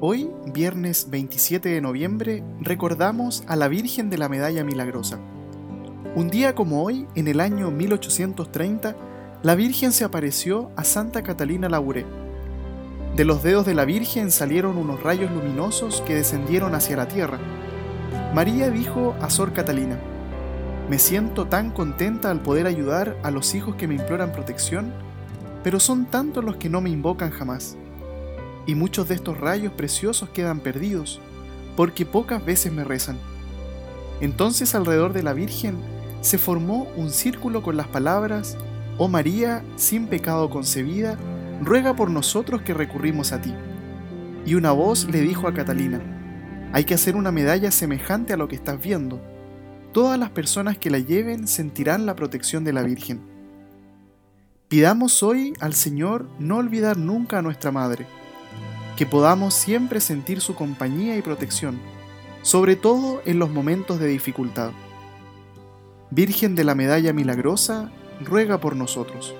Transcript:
Hoy, viernes 27 de noviembre, recordamos a la Virgen de la Medalla Milagrosa. Un día como hoy, en el año 1830, la Virgen se apareció a Santa Catalina Lauré. De los dedos de la Virgen salieron unos rayos luminosos que descendieron hacia la tierra. María dijo a Sor Catalina, Me siento tan contenta al poder ayudar a los hijos que me imploran protección, pero son tantos los que no me invocan jamás y muchos de estos rayos preciosos quedan perdidos, porque pocas veces me rezan. Entonces alrededor de la Virgen se formó un círculo con las palabras, Oh María, sin pecado concebida, ruega por nosotros que recurrimos a ti. Y una voz le dijo a Catalina, hay que hacer una medalla semejante a lo que estás viendo. Todas las personas que la lleven sentirán la protección de la Virgen. Pidamos hoy al Señor no olvidar nunca a nuestra Madre que podamos siempre sentir su compañía y protección, sobre todo en los momentos de dificultad. Virgen de la Medalla Milagrosa, ruega por nosotros.